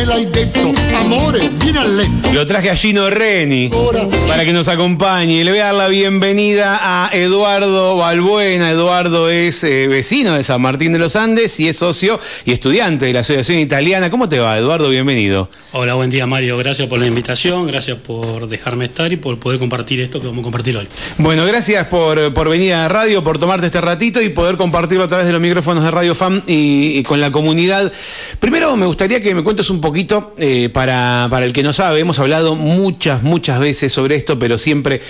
me l'hai detto, amore, vieni a letto. Lo traje a Gino Reni para que nos acompañe. Le voy a dar la bienvenida a Eduardo Balbuena. Eduardo es eh, vecino de San Martín de los Andes y es socio y estudiante de la Asociación Italiana. ¿Cómo te va, Eduardo? Bienvenido. Hola, buen día, Mario. Gracias por la invitación, gracias por dejarme estar y por poder compartir esto que vamos a compartir hoy. Bueno, gracias por, por venir a la radio, por tomarte este ratito y poder compartirlo a través de los micrófonos de Radio FAM y, y con la comunidad. Primero, me gustaría que me cuentes un poquito, eh, para, para el que no sabe, hemos hablado muchas, muchas veces sobre esto, pero siempre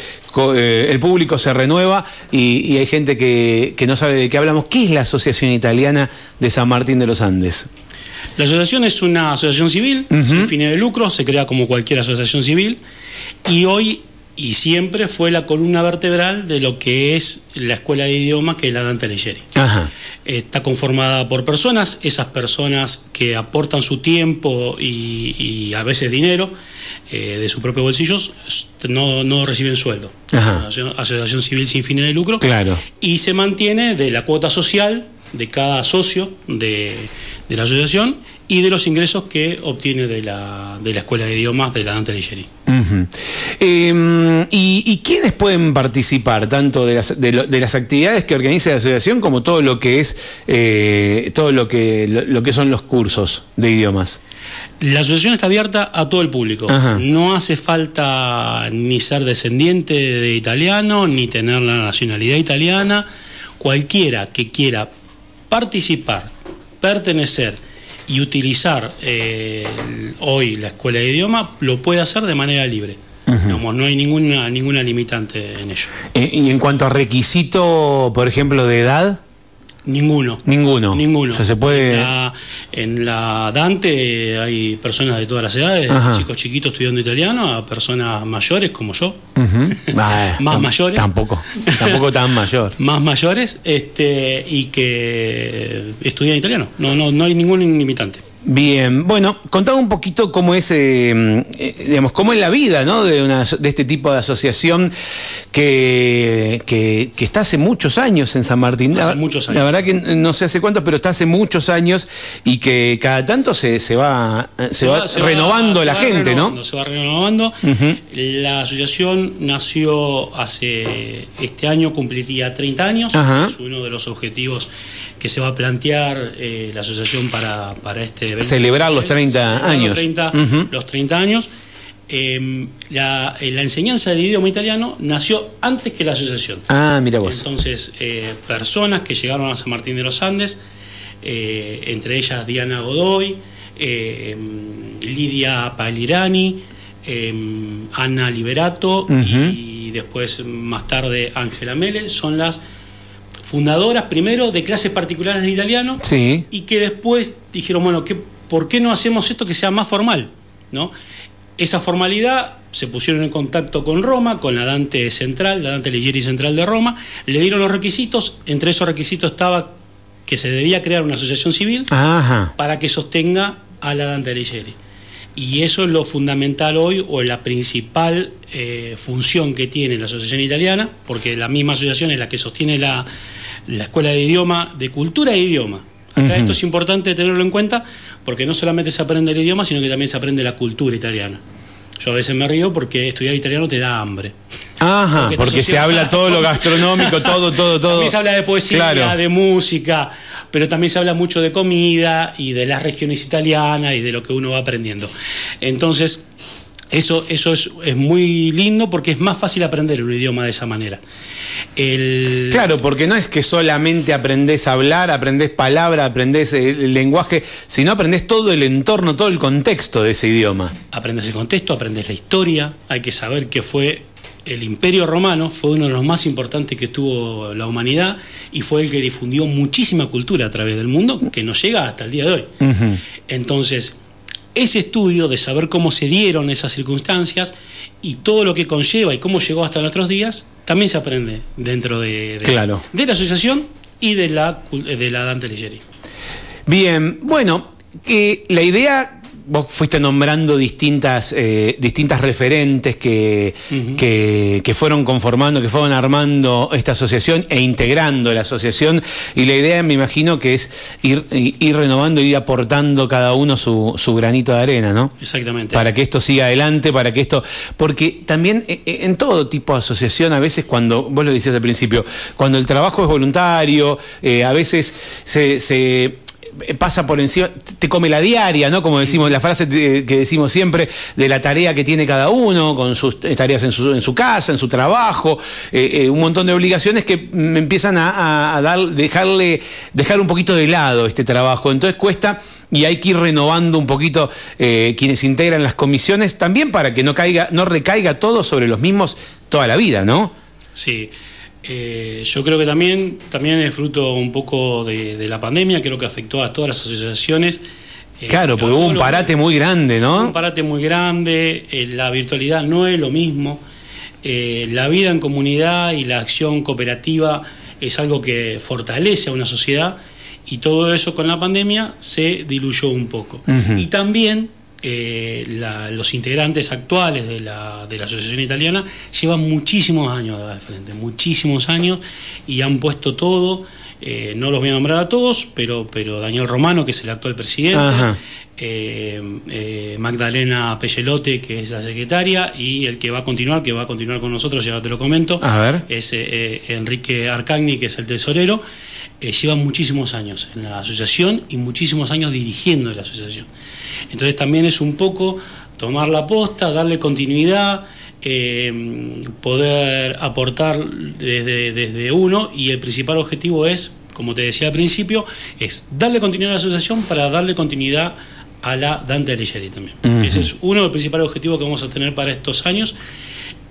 eh, el público se renueva y, y hay gente que, que no sabe de qué hablamos. ¿Qué es la Asociación Italiana de San Martín de los Andes? La asociación es una asociación civil, sin fines de lucro, se crea como cualquier asociación civil y hoy y siempre fue la columna vertebral de lo que es la escuela de idioma que es la Dante Alighieri. Ajá. Está conformada por personas, esas personas que aportan su tiempo y, y a veces dinero eh, de sus propios bolsillos, no, no reciben sueldo. Ajá. Asociación, asociación civil sin fines de lucro. Claro. Y se mantiene de la cuota social de cada socio de, de la asociación y de los ingresos que obtiene de la, de la escuela de idiomas de la Dante Alighieri. Ujú. Eh, y, y quiénes pueden participar tanto de las, de, lo- de las actividades que organiza la asociación como todo lo que es eh, todo lo que lo, lo que son los cursos de idiomas? La asociación está abierta a todo el público. Ajá. No hace falta ni ser descendiente de italiano, ni tener la nacionalidad italiana. Cualquiera que quiera participar, pertenecer y utilizar eh, hoy la escuela de idioma lo puede hacer de manera libre. Digamos, no hay ninguna, ninguna limitante en ello. Eh, y en cuanto a requisito, por ejemplo, de edad, Ninguno. ninguno. Ninguno. O sea, se puede. La, en la Dante hay personas de todas las edades, de Ajá. chicos chiquitos estudiando italiano a personas mayores como yo, Más mayores. Tampoco. Tampoco tan mayor. más mayores, este, y que estudian italiano. No, no, no hay ningún limitante. Bien, bueno, contame un poquito cómo es, eh, eh, digamos, cómo es la vida, ¿no? De, una, de este tipo de asociación que, que, que está hace muchos años en San Martín. Hace La- muchos años. La verdad que no sé hace cuántos, pero está hace muchos años y que cada tanto se, se va, eh, se va, renovando se la va gente, ¿no? Se va renovando. La asociación nació hace. Este año cumpliría 30 años. Es uno de los objetivos que se va a plantear eh, la asociación para, para este evento. Celebrar los 30 Celebrar años. Los 30, Ujú. los 30 años. Eh, la, eh, la enseñanza del idioma italiano nació antes que la asociación. Ah, mira vos. Entonces, eh, personas que llegaron a San Martín de los Andes, entre ellas Diana Godoy, eh, Lidia Palirani, eh, Ana Liberato y después más tarde Ángela Mele, son las fundadoras primero de clases particulares de italiano Sí. y que después dijeron, bueno, ¿qué, ¿por qué no hacemos esto que sea más formal? ¿no? Esa formalidad se pusieron en contacto con Roma, con la Dante Central, la Dante Alighieri Central de Roma, le dieron los requisitos, entre esos requisitos estaba que se debía crear una asociación civil Ajá. para que sostenga a la Dante Alighieri. Y eso es lo fundamental hoy, o la principal eh, función que tiene la Asociación Italiana, porque la misma asociación es la que sostiene la, la Escuela de Idioma, de Cultura e Idioma. Acá esto es importante tenerlo en cuenta, porque no solamente se aprende el idioma, sino que también se aprende la cultura italiana. Yo a veces me río porque estudiar italiano te da hambre. Ajá, Porque se habla todo lo gastronómico, todo, todo, todo. También se habla de poesía, Claro. de música, pero también se habla mucho de comida y de las regiones italianas y de lo que uno va aprendiendo. Entonces, eso, eso es, es muy lindo porque es más fácil aprender un idioma de esa manera. El, Claro, porque no es que solamente aprendés a hablar, aprendés palabra, aprendés el lenguaje, sino aprendés todo el entorno, todo el contexto de ese idioma. aprendes el contexto, aprendes la historia, hay que saber que fue el Imperio Romano, fue uno de los más importantes que tuvo la humanidad y fue el que difundió muchísima cultura a través del mundo que nos llega hasta el día de hoy. Entonces, ese estudio de saber cómo se dieron esas circunstancias y todo lo que conlleva y cómo llegó hasta nuestros días, también se aprende dentro de, de- Claro. de la asociación y de la, de la Dante Alighieri. Bien, bueno, que la idea vos fuiste nombrando distintas, eh, distintas referentes que, que, que, fueron conformando, que fueron armando esta asociación e integrando la asociación. Y la idea, me imagino, que es ir, ir renovando y ir aportando cada uno su, su granito de arena, ¿no? Exactamente. Para que esto siga adelante, para que esto. Porque también eh, eh, en todo tipo de asociación, a veces cuando, vos lo decías al principio, cuando el trabajo es voluntario, eh, a veces se, se pasa por encima, te come la diaria, ¿no? Como decimos, la frase que decimos siempre de la tarea que tiene cada uno, con sus tareas en su, en su casa, en su trabajo, eh, eh, un montón de obligaciones que me empiezan a, a, dar, dejarle, dejar un poquito de lado este trabajo. Entonces cuesta y hay que ir renovando un poquito eh, quienes integran las comisiones, también para que no caiga, no recaiga todo sobre los mismos toda la vida, ¿no? Sí. Eh, yo creo que también, también es fruto un poco de, de, la pandemia, creo que afectó a todas las asociaciones. Eh, claro, porque hubo un parate muy grande, ¿no? Un parate muy grande, eh, la virtualidad no es lo mismo, la vida en comunidad y la acción cooperativa es algo que fortalece a una sociedad y todo eso con la pandemia se diluyó un poco. Uh -huh. Y también eh, la, los integrantes actuales de la, de la, Asociación Italiana llevan muchísimos años al frente, muchísimos años, y han puesto todo. Eh, no los voy a nombrar a todos, pero, pero Daniel Romano, que es el actual presidente, eh, Magdalena Pellelote, que es la secretaria, y el que va a continuar, que va a continuar con nosotros, ya te lo comento, es eh, Enrique Arcagni, que es el tesorero. Llevan muchísimos años en la asociación y muchísimos años dirigiendo la asociación. Entonces también es un poco tomar la posta, darle continuidad, eh, poder aportar desde, desde, uno y el principal objetivo es, como te decía al principio, es darle continuidad a la asociación para darle continuidad a la Dante Alighieri también. Uh -huh. Ese es uno de los principales objetivos que vamos a tener para estos años.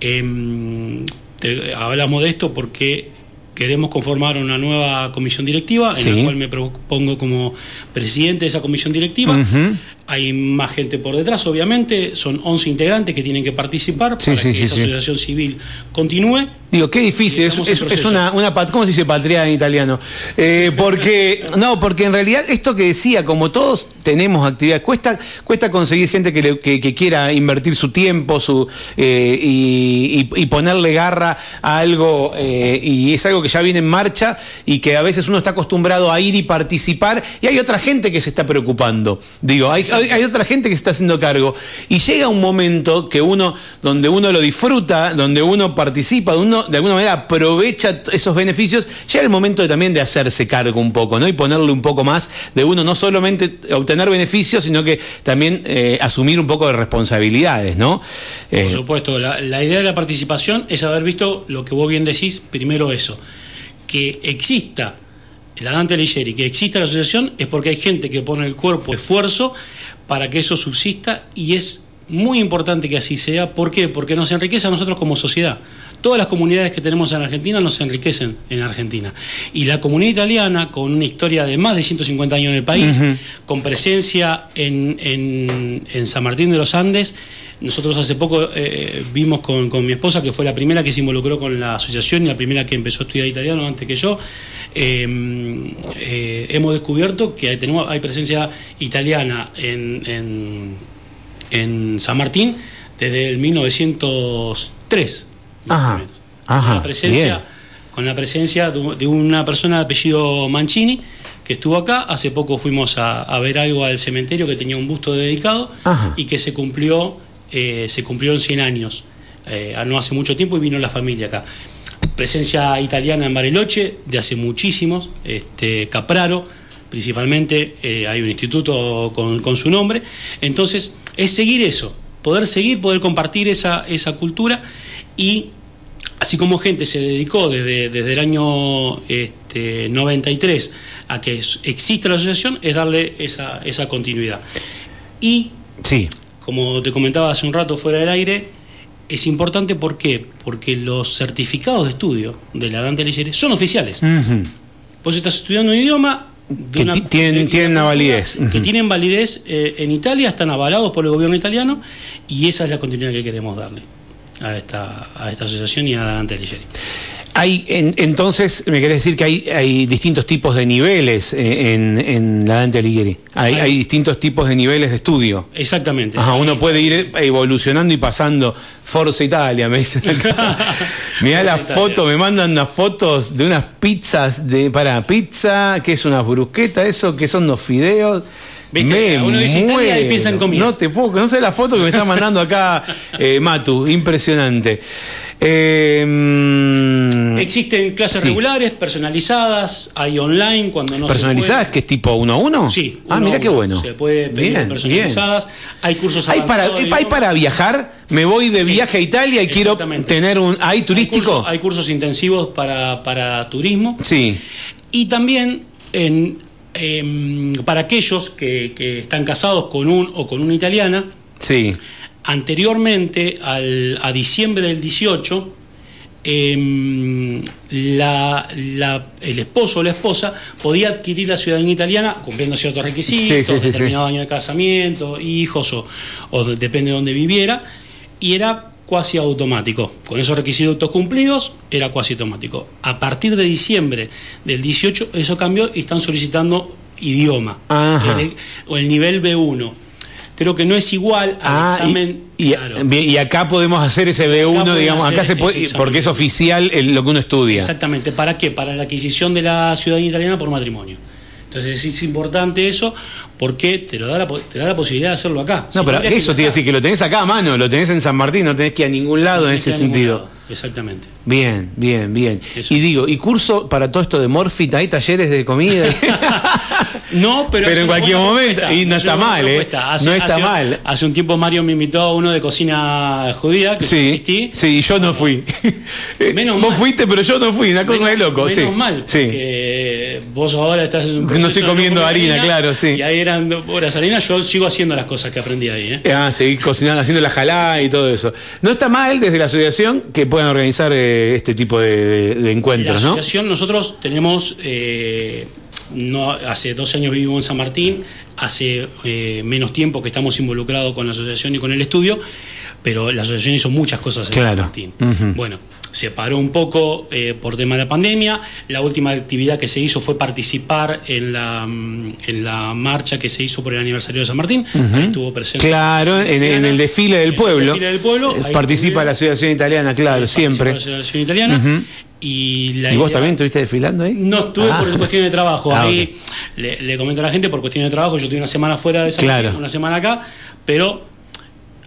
Eh, te, hablamos de esto porque queremos conformar una nueva comisión directiva, sí. en la cual me propongo como presidente de esa comisión directiva. Uh -huh. Hay más gente por detrás, obviamente, son 11 integrantes que tienen que participar sí, para sí, que sí, esa asociación civil continúe. Digo, qué difícil, es, es, es, una, una, ¿cómo se dice patria en italiano? Eh, porque, no, porque en realidad esto que decía, como todos tenemos actividades, cuesta, cuesta conseguir gente que, le, que, que quiera invertir su tiempo su, eh, y, y, y, ponerle garra a algo, eh, y es algo que ya viene en marcha y que a veces uno está acostumbrado a ir y participar, y hay otra gente que se está preocupando. Digo, hay, hay, otra gente que se está haciendo cargo. Y llega un momento que uno, donde uno lo disfruta, donde uno participa, donde uno de alguna manera aprovecha esos beneficios, llega el momento de, también de hacerse cargo un poco, ¿no? Y ponerle un poco más de uno, no solamente obtener beneficios, sino que también eh, asumir un poco de responsabilidades, ¿no? Eh, Por supuesto, la, la, idea de la participación es haber visto lo que vos bien decís, primero eso, que exista la Dante Alighieri, que exista la asociación, es porque hay gente que pone el cuerpo, esfuerzo, para que eso subsista y es muy importante que así sea. ¿Por qué? Porque nos enriquece a nosotros como sociedad. Todas las comunidades que tenemos en Argentina nos enriquecen en Argentina. Y la comunidad italiana, con una historia de más de 150 años en el país, uh -huh. con presencia en, en, en, San Martín de los Andes, nosotros hace poco eh, vimos con, con, mi esposa, que fue la primera que se involucró con la asociación y la primera que empezó a estudiar italiano antes que yo, eh, eh, hemos descubierto que hay, tenemos, hay presencia italiana en, en, en San Martín desde el 1903. Ajá, ajá, con la presencia, bien. con la presencia de una persona de apellido Mancini que estuvo acá. Hace poco fuimos a, a ver algo al cementerio que tenía un busto dedicado ajá. y que se cumplió, eh, se cumplió en 100 años, eh, no hace mucho tiempo y vino la familia acá. Presencia italiana en Bariloche de hace muchísimos, este, Capraro principalmente, eh, hay un instituto con, con su nombre. Entonces, es seguir eso, poder seguir, poder compartir esa, esa cultura y así como gente se dedicó desde, desde el año este, 93 a que exista la asociación, es darle esa, esa continuidad. Y, sí. como te comentaba hace un rato fuera del aire, es importante ¿por qué? porque los certificados de estudio de la Dante Alighieri son oficiales. Uh -huh. Vos estás estudiando un idioma, que una, tienen, tienen una validez. Que uh -huh. tienen validez eh, en Italia, están avalados por el gobierno italiano y esa es la continuidad que queremos darle a esta, a esta asociación y a Dante Alighieri. Hay, en- entonces, me querés decir que hay, hay distintos tipos de niveles eh, en, en la Dante Alighieri. Hay, distintos tipos de niveles de estudio. Exactamente. Ajá, uno puede ir evolucionando y pasando Forza Italia, me dicen acá. Mirá la foto, me mandan unas fotos de unas pizzas de para pizza, que es una brusqueta, eso, que son los fideos. Viste, Me uno dice Italia y piensa en comida. No te puedo, no sé la foto que me está mandando acá eh, Matu, impresionante. Eh, Existen clases Sí. regulares, personalizadas, hay online cuando no ¿Personalizadas se que es tipo uno a uno? Sí. Ah, mira qué bueno. Se puede pedir Bien, personalizadas. Hay cursos ¿Hay para, ¿Hay para viajar? Me voy de Sí, viaje a Italia y quiero tener un... ¿Hay turístico? Hay cursos, hay cursos intensivos para, para turismo. Sí. Y también en, em, para aquellos que, que están casados con un o con una italiana, Sí. anteriormente al, a diciembre del 18, em, la- la- el esposo o la esposa podía adquirir la ciudadanía italiana cumpliendo ciertos requisitos, Sí, sí, sí, determinado año de casamiento, hijos o, o de- depende de dónde viviera, y era cuasi automático. Con esos requisitos cumplidos, era cuasi automático. A partir de diciembre del 18, eso cambió y están solicitando idioma, el- o el nivel B1. Creo que no es igual al Ah, examen. y, claro. bien, y acá podemos hacer ese B1, pueden digamos, acá se puede, porque es oficial el- lo que uno estudia. Exactamente. ¿Para qué? Para la adquisición de la ciudadanía italiana por matrimonio. Entonces es importante eso porque te, lo da, la, te da la posibilidad de hacerlo acá. No, Si pero eso te iba a decir, que lo tenés acá a mano, lo tenés en San Martín, no tenés que ir a ningún lado en ese sentido. lado. Exactamente. Bien, bien, bien. Eso. Y digo, ¿y curso para todo esto de Morfit? ¿Hay talleres de comida? No, pero, Pero en cualquier momento, propuesta, y no es está mal, ¿eh? Hace- No está hace- mal. Hace un tiempo Mario me invitó a uno de cocina judía, que sí, asistí. sí, y yo no fui. Menos Vos mal. fuiste, pero yo no fui, una cosa de loco. menos sí, mal, sí. porque vos ahora estás en un No estoy comiendo harina, claro, sí. Y ahí eran horas harina, yo sigo haciendo las cosas que aprendí ahí, ¿eh? Ah, seguir cocinando, haciendo la jalá y todo eso. No está mal desde la asociación que puedan organizar eh, este tipo de, de- de La encuentros, ¿no? asociación, nosotros tenemos, eh, no, hace dos años vivimos en San Martín, hace eh, menos tiempo que estamos involucrados con la asociación y con el estudio, pero la asociación hizo muchas cosas en Claro. San Martín. Bueno, se paró un poco eh, por tema de la pandemia. La última actividad que se hizo fue participar en la, mm, en la marcha que se hizo por el aniversario de San Martín. Ahí estuvo presente. Claro, en, en el desfile del En el pueblo. desfile del pueblo, ahí Participa la Asociación Italiana, claro, siempre. La asociación italiana. Y, la ¿Y vos idea- también estuviste desfilando ahí? no estuve Ah. por cuestión de trabajo. Ah, Ahí le, le comento a la gente por cuestión de trabajo. Yo tuve una semana fuera de San Claro. Una semana acá, pero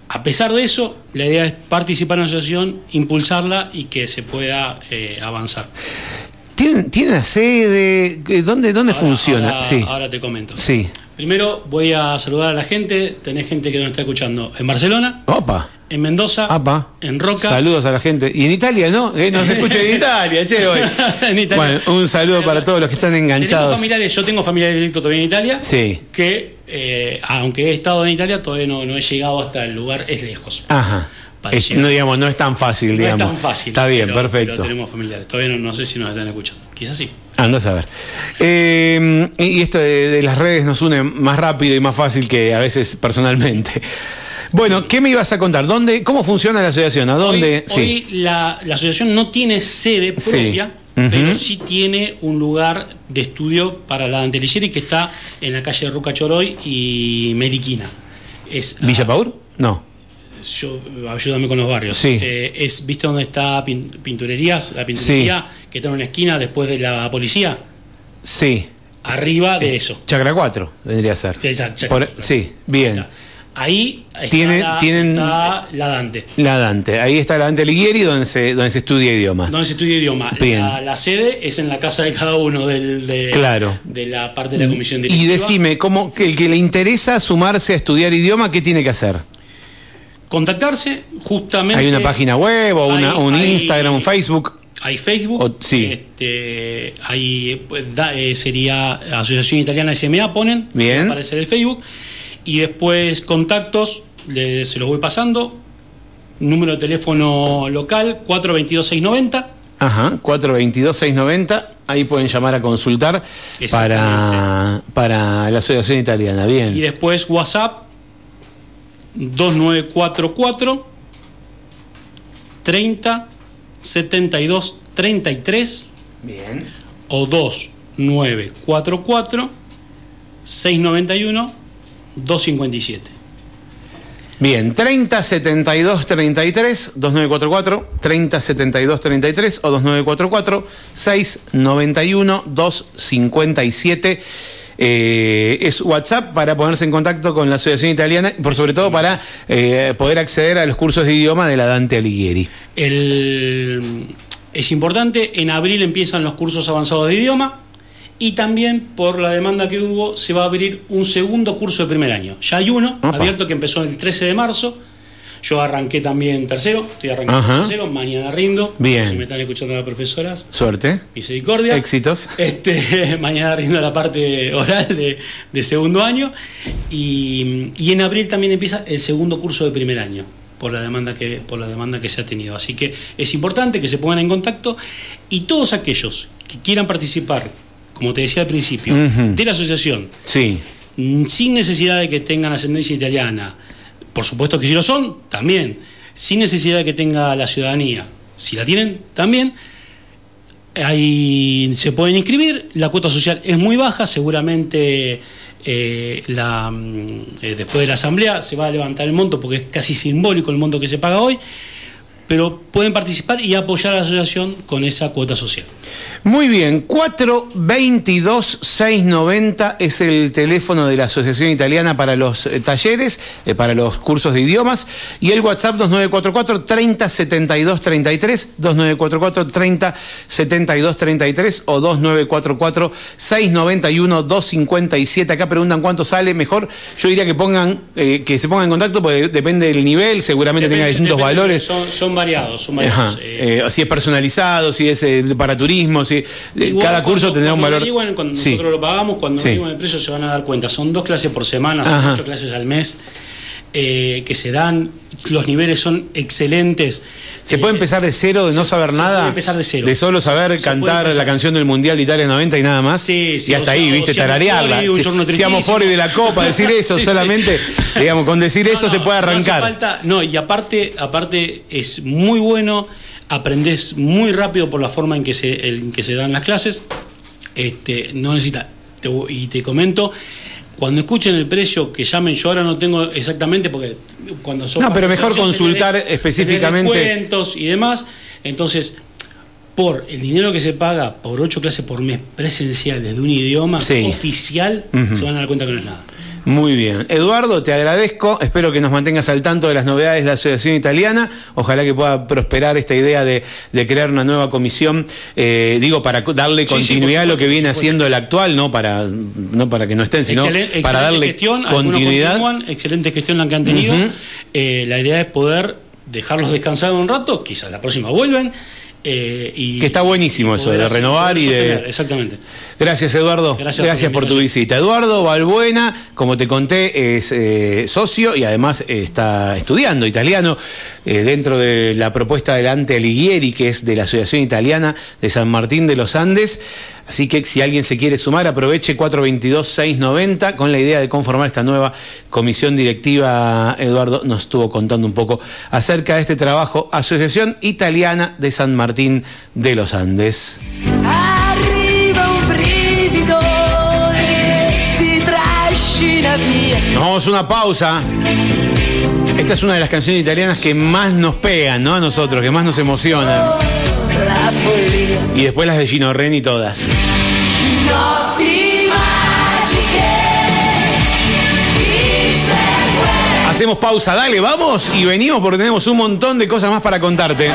a pesar de eso, la idea es participar en la asociación, impulsarla y que se pueda eh, avanzar. ¿Tiene, tiene sede? ¿Dónde, dónde Ahora- funciona? Ahora, sí. ahora te comento. Sí. Primero voy a saludar a la gente. Tenés gente que nos está escuchando en Barcelona, Opa. en Mendoza, Apa. en Roca. Saludos a la gente. Y en Italia, ¿no? Eh, no se escucha en Italia, che, hoy. En Italia. Bueno, un saludo para todos los que están enganchados. familiares, yo tengo familiares directos todavía en Italia. Sí. Que, eh, aunque he estado en Italia, todavía no, no he llegado hasta el lugar, es lejos. Ajá. Es- no, digamos, no es tan fácil, no digamos. es tan fácil. Está bien, pero- perfecto. Pero tenemos familiares. Todavía no, no sé si nos están escuchando. Quizás sí. Andás a ver. Eh, y esto de, de las redes nos une más rápido y más fácil que a veces personalmente. Bueno, ¿qué me ibas a contar? ¿Dónde, ¿Cómo funciona la asociación? ¿A dónde? Hoy, hoy la, la asociación no tiene sede Sí. propia, pero sí tiene un lugar de estudio para la Danteligeri que está en la calle Ruca Choroy y Meliquina. Es, ¿Villa Paur? No. Yo, ayúdame con los barrios. Sí. Eh, es, ¿Viste dónde está pin- Pinturerías? La pinturería que está en una esquina después de la policía. Sí. Arriba de eso. Chacra 4 vendría a ser. Exacto, Chacra Por- 4. sí, bien. Ahí está, Tiene- la, tienen- está la Dante. La Dante. Ahí está la Dante Alighieri donde se, donde se estudia idioma. Donde se estudia idioma. Bien. La, la sede es en la casa de cada uno del, de, Claro. de la parte de la comisión Y directiva. decime, ¿cómo, que el que le interesa sumarse a estudiar idioma, ¿qué tiene que hacer? Contactarse justamente. ¿Hay una página web o una- hay- un hay- Instagram, un Facebook? Hay Facebook, O- sí. este, hay, pues, da- eh, sería Asociación Italiana SMA, ponen, Bien. aparecer el Facebook, y después contactos, le- se los voy pasando, número de teléfono local 422-690, Ajá, 422-690. Ahí pueden llamar a consultar para, para la Asociación Italiana. y Bien. después WhatsApp 2944 30 72 33 Bien. o 2944 691 257. Bien, 30 72 33 2944 30 72 33 o 2944 691 257 eh, es WhatsApp para ponerse en contacto con la Asociación Italiana y por sobre todo para eh, poder acceder a los cursos de idioma de la Dante Alighieri. El- es importante, en abril empiezan los cursos avanzados de idioma y también por la demanda que hubo se va a abrir un segundo curso de primer año. Ya hay uno Opa. abierto que empezó el 13 de marzo. Yo arranqué también tercero, estoy arrancando Ajá. tercero, mañana rindo. Bien. Si me están escuchando las profesoras, Suerte, misericordia. éxitos. Este, mañana rindo la parte oral de, de segundo año y, y en abril también empieza el segundo curso de primer año por la demanda que por la demanda que se ha tenido. Así que es importante que se pongan en contacto y todos aquellos que quieran participar, como te decía al principio, de la asociación Sí, mm, sin necesidad de que tengan ascendencia italiana, por supuesto que si lo son, también, sin necesidad de que tenga la ciudadanía, si la tienen, también, ahí se pueden inscribir, la cuota social es muy baja, seguramente eh, mm, eh, después de la asamblea se va a levantar el monto porque es casi simbólico el monto que se paga hoy, pero pueden participar y apoyar a la asociación con esa cuota social. Muy bien, 422-690 es el teléfono de la Asociación Italiana para los eh, talleres, eh, para los cursos de idiomas, y el WhatsApp 2944-307233, 2944-307233 o 2944-691-257. Acá preguntan cuánto sale, mejor yo diría que pongan, eh, que se pongan en contacto, porque depende del nivel, seguramente tenga Depende- distintos depende- valores. Son, son variados, son variados. eh, si es personalizado, si es para turismo, si eh, Igual cada curso cuando- tendrá un valor. averigüen, cuando Sí. nosotros lo pagamos, cuando Sí. el precio se van a dar cuenta. Son dos clases por semana, son Ajá. ocho clases al mes eh, que se dan. Los niveles son excelentes. ¿Se Eh, puede empezar de cero, de no saber se nada? puede empezar de cero. De solo saber Se cantar la canción del Mundial de Italia 90 y nada más. Sí, sí, y hasta o ahí, sea, viste, tararearla. tristísimo. fuori de la copa, decir eso Sí, solamente. Digamos, con decir eso No, se puede no arrancar. falta- no, y aparte, aparte es muy bueno, aprendés muy rápido por la forma en que se, en que se dan las clases. Este, no necesita. te- y te comento, cuando escuchen el precio, que llamen, yo ahora no tengo exactamente, porque cuando son No, pero mejor consultar tenés- específicamente. descuentos y demás. Entonces, por el dinero que se paga por ocho clases por mes presenciales de un idioma Sí. oficial, se van a dar cuenta que no es nada. Muy bien. Eduardo, te agradezco. Espero que nos mantengas al tanto de las novedades de la Asociación Italiana. Ojalá que pueda prosperar esta idea de, de crear una nueva comisión, eh, digo, para darle Sí, sí, continuidad a lo que viene haciendo el actual, no para, no para que no estén, sino para darle gestión, continuidad. excelente gestión la que han tenido. Eh, la idea es poder dejarlos descansar un rato, quizás la próxima vuelven. Eh, y, Que está buenísimo eso, de renovar y de- Exactamente. Gracias, Eduardo. Gracias Gracias, por tu visita. Eduardo Balbuena, como te conté, es eh, socio y además eh, está estudiando italiano dentro de la propuesta del Ante Alighieri, que es de la Asociación Italiana de San Martín de los Andes. Así que si alguien se quiere sumar, aproveche 422-690 con la idea de conformar esta nueva comisión directiva. Eduardo nos estuvo contando un poco acerca de este trabajo, Asociación Italiana de San Martín de los Andes. E. Nos vamos a una pausa. Esta es una de las canciones italianas que más nos pegan, ¿no? A nosotros, que más nos emocionan. La. Y después las de Gino Reni todas. Notti magiche. Insegue. Hacemos pausa, dale, vamos y venimos porque tenemos un montón de cosas más para contarte.